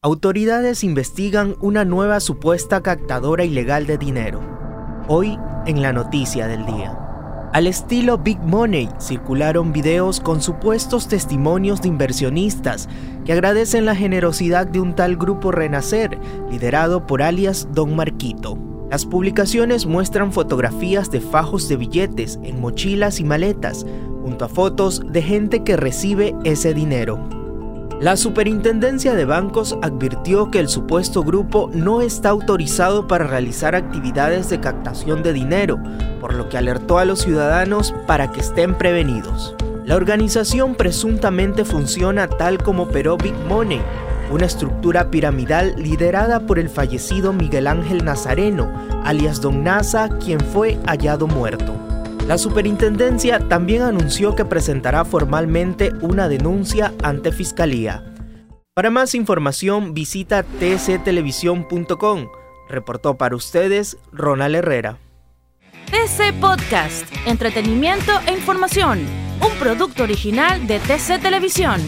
Autoridades investigan una nueva supuesta captadora ilegal de dinero. Hoy en la noticia del día. Al estilo Big Money circularon videos con supuestos testimonios de inversionistas que agradecen la generosidad de un tal grupo Renacer, liderado por alias Don Marquito. Las publicaciones muestran fotografías de fajos de billetes en mochilas y maletas, junto a fotos de gente que recibe ese dinero. La Superintendencia de Bancos advirtió que el supuesto grupo no está autorizado para realizar actividades de captación de dinero, por lo que alertó a los ciudadanos para que estén prevenidos. La organización presuntamente funciona tal como operó Big Money, una estructura piramidal liderada por el fallecido Miguel Ángel Nazareno, alias Don Nasa, quien fue hallado muerto. La superintendencia también anunció que presentará formalmente una denuncia ante Fiscalía. Para más información visita tctelevisión.com. Reportó para ustedes Ronald Herrera. TC Podcast, entretenimiento e información, un producto original de TC Televisión.